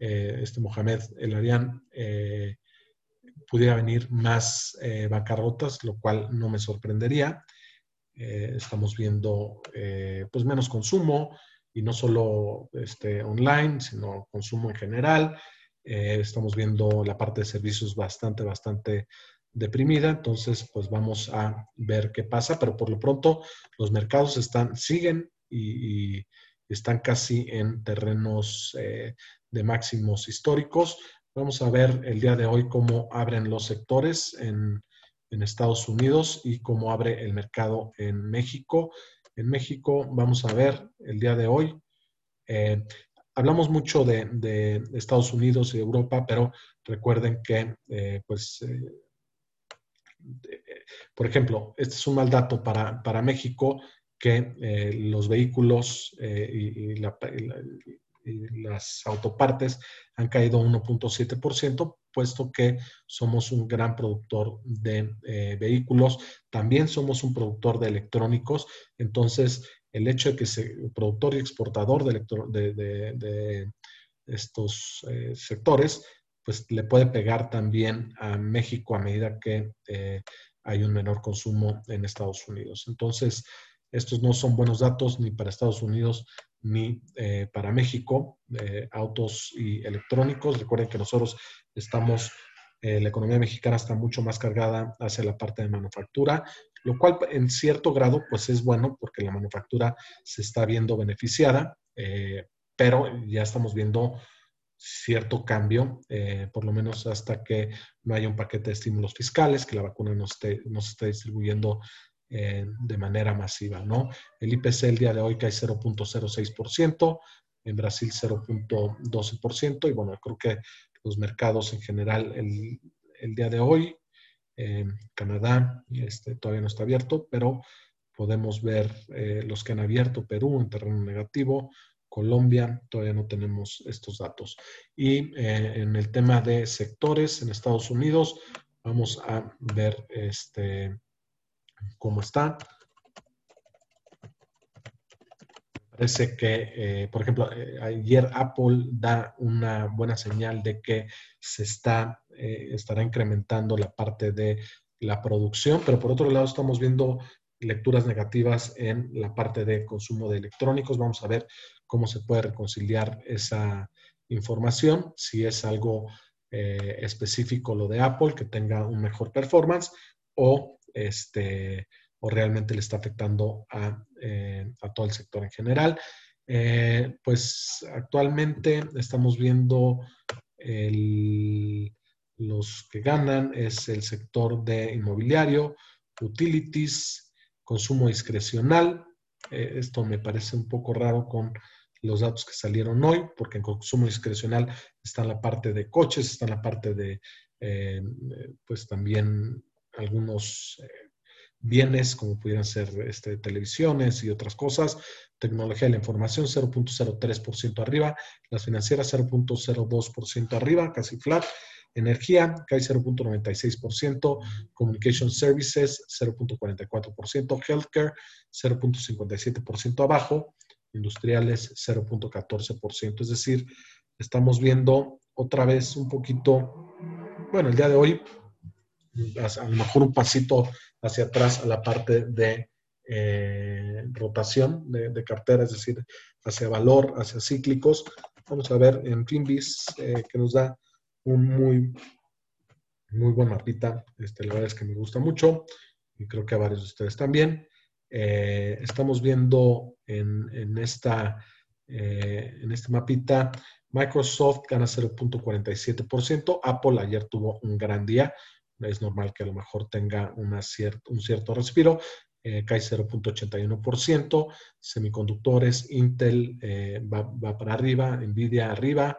Speaker 1: eh, este Mohamed El Arián, eh, pudiera venir más eh, bancarrotas, lo cual no me sorprendería. estamos viendo pues menos consumo y no solo este, online, sino consumo en general. estamos viendo la parte de servicios bastante, bastante deprimida, entonces pues vamos a ver qué pasa, pero por lo pronto los mercados están, siguen y, están casi en terrenos de máximos históricos. Vamos a ver el día de hoy cómo abren los sectores en, Estados Unidos y cómo abre el mercado en México. En México vamos a ver el día de hoy. Eh, hablamos mucho de, Estados Unidos y Europa, pero recuerden que, eh, pues, eh, por ejemplo, este es un mal dato para, México, que los vehículos y, la, las autopartes han caído 1.7%, puesto que somos un gran productor de eh, vehículos, también somos un productor de electrónicos, entonces el hecho de que se productor y exportador de, de, estos eh, sectores, pues le puede pegar también a México a medida que eh, hay un menor consumo en Estados Unidos. Entonces, estos no son buenos datos ni para Estados Unidos ni eh, para México, eh, autos y electrónicos. Recuerden que nosotros estamos, eh, la economía mexicana está mucho más cargada hacia la parte de manufactura, lo cual en cierto grado pues es bueno porque la manufactura se está viendo beneficiada, pero ya estamos viendo cierto cambio, por lo menos hasta que no haya un paquete de estímulos fiscales, que la vacuna no, esté, no se esté distribuyendo eh, de manera masiva, ¿no? El IPC el día de hoy cae 0.06%, en Brasil 0.12%, y bueno, creo que los mercados en general el, el día de hoy, eh, Canadá este, todavía no está abierto, pero podemos ver eh, los que han abierto, Perú en terreno negativo, Colombia, todavía no tenemos estos datos. Y en el tema de sectores en Estados Unidos, vamos a ver este, cómo está. Parece que, eh, por ejemplo, eh, ayer Apple da una buena señal de que se está, eh, estará incrementando la parte de la producción, pero por otro lado estamos viendo lecturas negativas en la parte de consumo de electrónicos. Vamos a ver cómo se puede reconciliar esa información, si es algo específico lo de Apple, que tenga un mejor performance, o este, o realmente le está afectando a, eh, todo el sector en general. Eh, pues actualmente estamos viendo los que ganan es el sector de inmobiliario, utilities, consumo discrecional. Eh, esto me parece un poco raro con los datos que salieron hoy, porque en consumo discrecional está la parte de coches, está la parte de, pues también algunos eh, bienes como pudieran ser este, televisiones y otras cosas. Tecnología de la información 0.03% arriba, las financieras 0.02% arriba, casi flat. Energía cae 0.96%, Communication Services 0.44%, Healthcare 0.57% abajo, Industriales 0.14%. Es decir, estamos viendo otra vez un poquito, bueno, el día de hoy, a lo mejor un pasito hacia atrás a la parte de eh, rotación de, cartera, es decir, hacia valor, hacia cíclicos. Vamos a ver en Finbis, eh, que nos da un muy, muy buen mapita. Este, la verdad es que me gusta mucho y creo que a varios de ustedes también. Eh, estamos viendo en, en esta, eh, en este mapita, Microsoft gana 0.47%, Apple ayer tuvo un gran día, es normal que a lo mejor tenga un cierto respiro, eh, cae 0.81%, semiconductores, Intel va, va, para arriba, Nvidia arriba,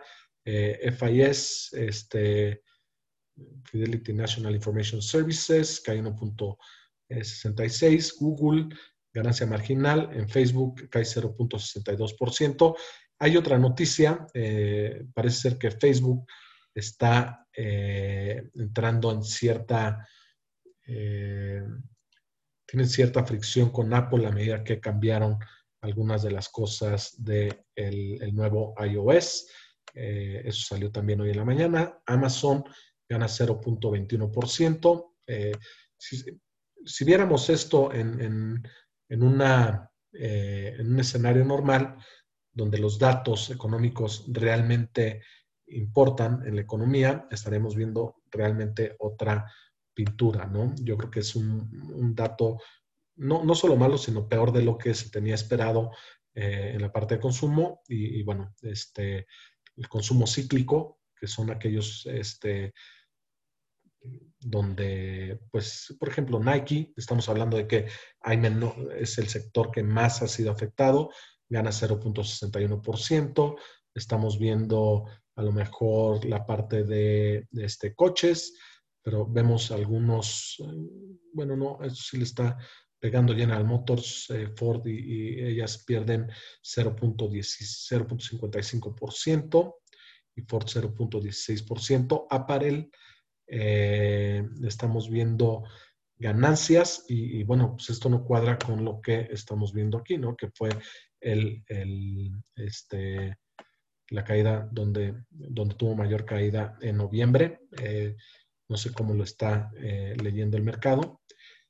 Speaker 1: eh, FIS, este, Fidelity National Information Services, cae 1.66, Google, ganancia marginal, en Facebook cae 0.62%. Hay otra noticia, eh, parece ser que Facebook está eh, entrando en cierta, tiene cierta fricción con Apple a medida que cambiaron algunas de las cosas del el nuevo iOS. Eh, eso salió también hoy en la mañana. Amazon gana 0.21%. Eh, si, viéramos esto en, una, eh, en un escenario normal, donde los datos económicos realmente importan en la economía, estaremos viendo realmente otra pintura, ¿no? Yo creo que es un, dato no, no, solo malo, sino peor de lo que se tenía esperado en la parte de consumo. Y, y, bueno, este, el consumo cíclico, que son aquellos este, donde, pues, por ejemplo, Nike, estamos hablando de que es el sector que más ha sido afectado, gana 0.61%. Estamos viendo a lo mejor la parte de, este, coches, pero vemos algunos, bueno, no, eso sí le está pegando General Motors, eh, Ford y, ellas pierden 0.55% y Ford 0.16%. Apparel, eh, estamos viendo ganancias y, bueno, pues esto no cuadra con lo que estamos viendo aquí, ¿no? Que fue el, este, la caída donde, donde tuvo mayor caída en noviembre. Eh, no sé cómo lo está leyendo el mercado.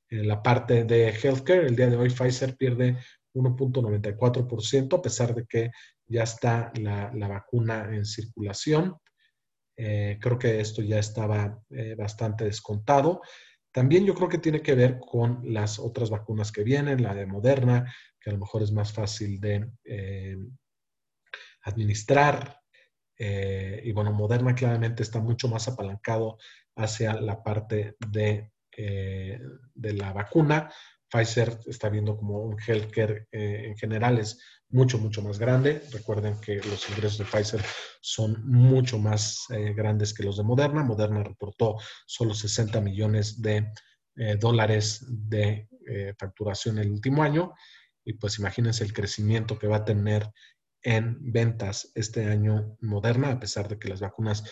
Speaker 1: En la parte de healthcare, el día de hoy Pfizer pierde 1.94%, a pesar de que ya está la, vacuna en circulación. Eh, creo que esto ya estaba eh, bastante descontado. También yo creo que tiene que ver con las otras vacunas que vienen, la de Moderna, que a lo mejor es más fácil de eh, administrar. y bueno, Moderna claramente está mucho más apalancado hacia la parte de eh, de la vacuna. Pfizer está viendo como un healthcare eh, en general es mucho, mucho más grande. Recuerden que los ingresos de Pfizer son mucho más eh, grandes que los de Moderna. Moderna reportó solo 60 millones de dólares de facturación el último año. Y pues imagínense el crecimiento que va a tener en ventas este año Moderna, a pesar de que las vacunas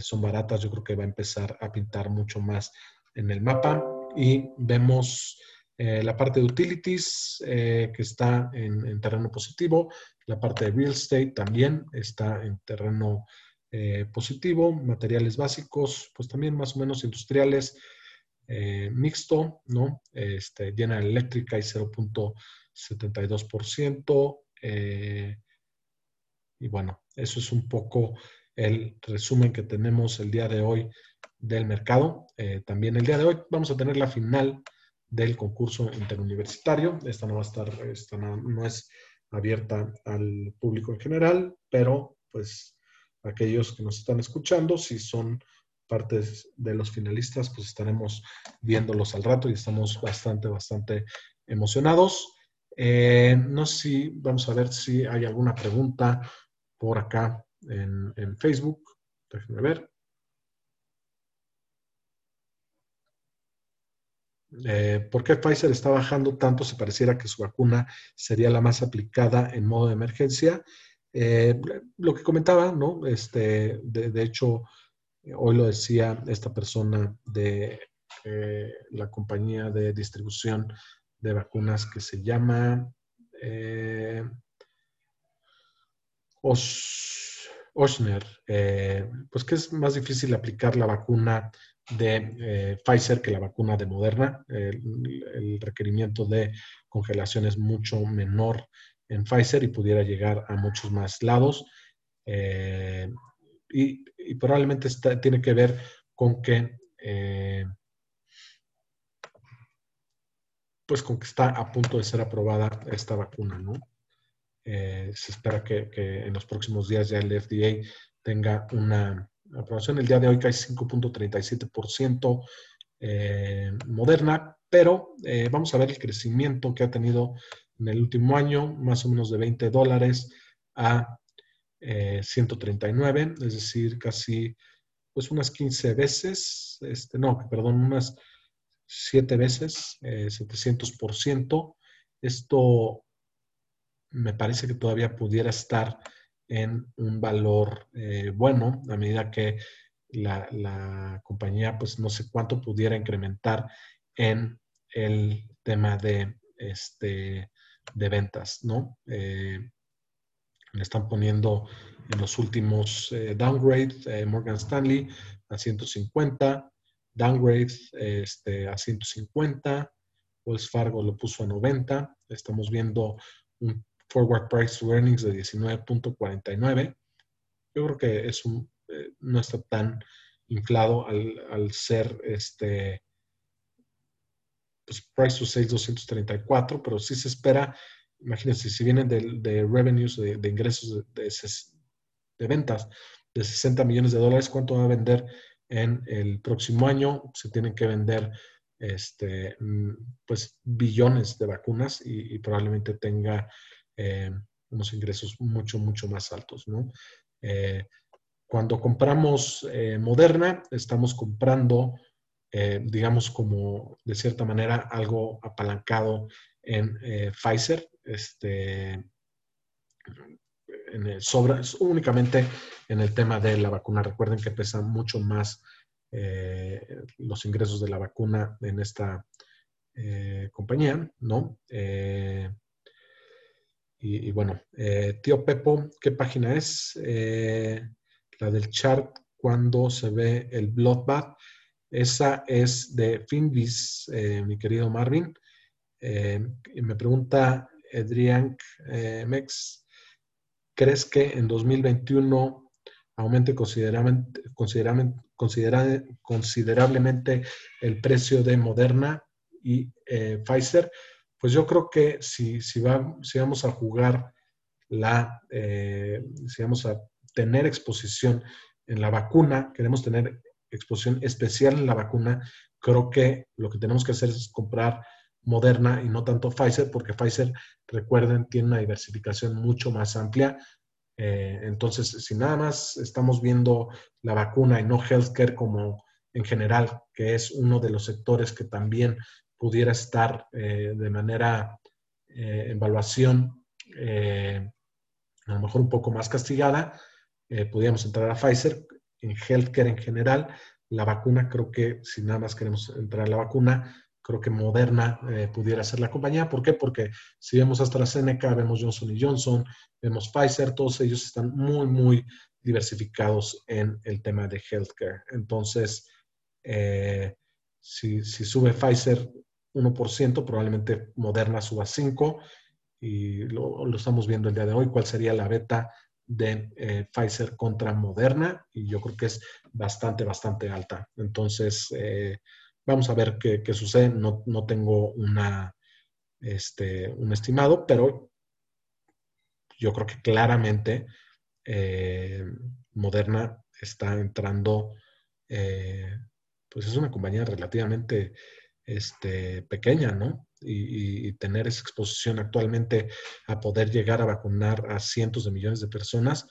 Speaker 1: son baratas, yo creo que va a empezar a pintar mucho más en el mapa y vemos eh, la parte de utilities eh, que está en, terreno positivo, la parte de real estate también está en terreno eh, positivo, materiales básicos, pues también más o menos industriales, mixto, ¿no? Este, General Electric hay 0.72%. y bueno, eso es un poco el resumen que tenemos el día de hoy del mercado. Eh, también el día de hoy vamos a tener la final del concurso interuniversitario. Esta no va a estar, esta no, es abierta al público en general, pero pues aquellos que nos están escuchando, si son partes de los finalistas, pues estaremos viéndolos al rato y estamos bastante, bastante emocionados. Eh, no sé si vamos a ver si hay alguna pregunta por acá en, Facebook. Déjenme ver. Eh, ¿Por qué Pfizer está bajando tanto? Se pareciera que su vacuna sería la más aplicada en modo de emergencia. Eh, lo que comentaba, ¿no? Este, de, hecho, hoy lo decía esta persona de eh, la compañía de distribución de vacunas que se llama eh, Oshner, pues que es más difícil aplicar la vacuna de Pfizer que la vacuna de Moderna. el requerimiento de congelación es mucho menor en Pfizer y pudiera llegar a muchos más lados. Eh, y, probablemente tiene que ver con que, eh, pues con que está a punto de ser aprobada esta vacuna, ¿no? Eh, se espera que, en los próximos días ya el FDA tenga una aprobación. El día de hoy cae 5.37% Moderna, pero vamos a ver el crecimiento que ha tenido en el último año, más o menos de 20 dólares a 139, eh, es decir, casi pues unas 15 veces, este, no, perdón, unas 7 veces, eh, 700%. Esto me parece que todavía pudiera estar en un valor eh, bueno a medida que la, la, compañía, pues no sé cuánto pudiera incrementar en el tema de este, de ventas, ¿no? Eh, le están poniendo en los últimos eh, downgrade eh, Morgan Stanley a 150, downgrade este, a 150, Wells Fargo lo puso a 90, estamos viendo un forward price to earnings de 19.49. Yo creo que es un, no está tan inflado al, al ser este, pues, price to sales 234, pero sí se espera, imagínense, si vienen de, revenues, de, ingresos de, ventas de 60 millones de dólares, ¿cuánto va a vender en el próximo año? Se tienen que vender este, mm, pues billones de vacunas y, probablemente tenga eh, unos ingresos mucho, mucho más altos, ¿no? Eh, cuando compramos eh, Moderna, estamos comprando digamos, como de cierta manera algo apalancado en Pfizer, este, en el sobra, únicamente en el tema de la vacuna. Recuerden que pesa mucho más los ingresos de la vacuna en esta compañía, ¿no? Y, bueno, tío Pepo, ¿qué página es? la del chart cuando se ve el bloodbath. Esa es de Finvis, eh, mi querido Marvin. Eh, me pregunta Adrián eh, Mex, ¿crees que en 2021 aumente considerablemente, considerablemente el precio de Moderna y Pfizer? Pues yo creo que si, si, vamos a jugar la, si vamos a tener exposición en la vacuna, queremos tener exposición especial en la vacuna, creo que lo que tenemos que hacer es comprar Moderna y no tanto Pfizer, porque Pfizer, recuerden, tiene una diversificación mucho más amplia. Eh, entonces, si nada más estamos viendo la vacuna y no healthcare como en general, que es uno de los sectores que también pudiera estar eh, de manera eh, evaluación a lo mejor un poco más castigada, podríamos entrar a Pfizer en healthcare en general. La vacuna, creo que si nada más queremos entrar a la vacuna, creo que Moderna eh, pudiera ser la compañía. ¿Por qué? Porque si vemos AstraZeneca, vemos Johnson Johnson, vemos Pfizer, todos ellos están muy, muy diversificados en el tema de healthcare. Entonces, eh, si, sube Pfizer 1%, probablemente Moderna suba 5%, y lo, estamos viendo el día de hoy, cuál sería la beta de eh, Pfizer contra Moderna y yo creo que es bastante, bastante alta. Entonces, eh, vamos a ver qué, sucede. No, tengo una, este, un estimado, pero yo creo que claramente eh, Moderna está entrando, pues es una compañía relativamente este, pequeña, ¿no? y, tener esa exposición actualmente a poder llegar a vacunar a cientos de millones de personas,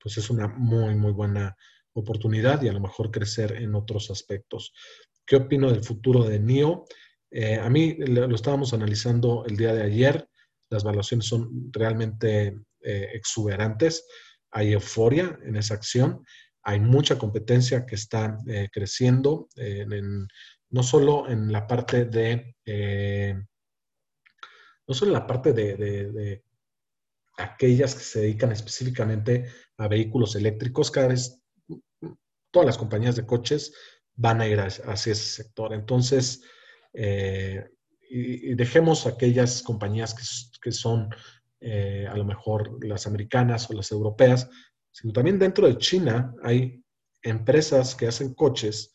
Speaker 1: pues es una muy, muy buena oportunidad y a lo mejor crecer en otros aspectos. ¿Qué opino del futuro de NIO? Eh, a mí lo estábamos analizando el día de ayer. Las evaluaciones son realmente eh, exuberantes. Hay euforia en esa acción. Hay mucha competencia que está eh, creciendo, no solo en la parte de, no solo en la parte de, aquellas que se dedican específicamente a vehículos eléctricos, cada vez todas las compañías de coches van a ir hacia ese sector. Entonces, eh, y, dejemos aquellas compañías que, son eh, a lo mejor las americanas o las europeas, sino también dentro de China hay empresas que hacen coches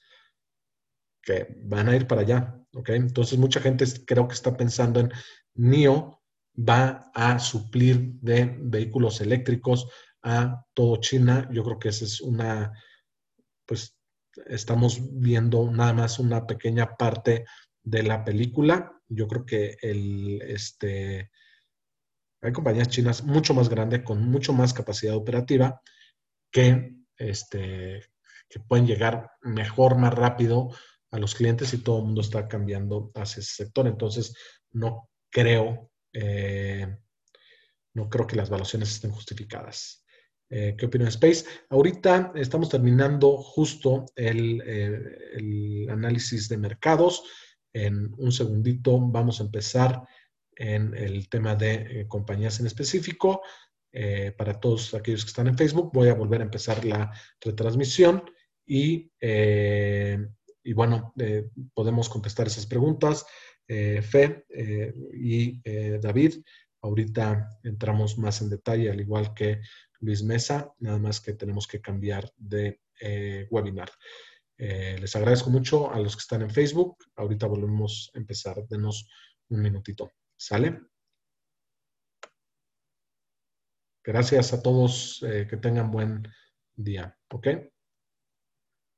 Speaker 1: que van a ir para allá. ¿ok? Entonces, mucha gente creo que está pensando en NIO va a suplir de vehículos eléctricos a todo China. Yo creo que esa es una, pues estamos viendo nada más una pequeña parte de la película. Yo creo que el, este, hay compañías chinas mucho más grandes, con mucho más capacidad operativa, que, este, que pueden llegar mejor, más rápido a los clientes y todo el mundo está cambiando hacia ese sector. Entonces, no creo, eh, no creo que las valuaciones estén justificadas. Eh, ¿Qué opina Space? Ahorita estamos terminando justo el, eh, el análisis de mercados. En un segundito vamos a empezar en el tema de eh, compañías en específico. Eh, para todos aquellos que están en Facebook, voy a volver a empezar la retransmisión y, eh, y bueno, podemos contestar esas preguntas. Fe y David, ahorita entramos más en detalle, al igual que Luis Mesa, nada más que tenemos que cambiar de webinar. Eh, les agradezco mucho a los que están en Facebook. Ahorita volvemos a empezar. Denos un minutito. ¿Sale? Gracias a todos. Eh, que tengan buen día. ¿Ok?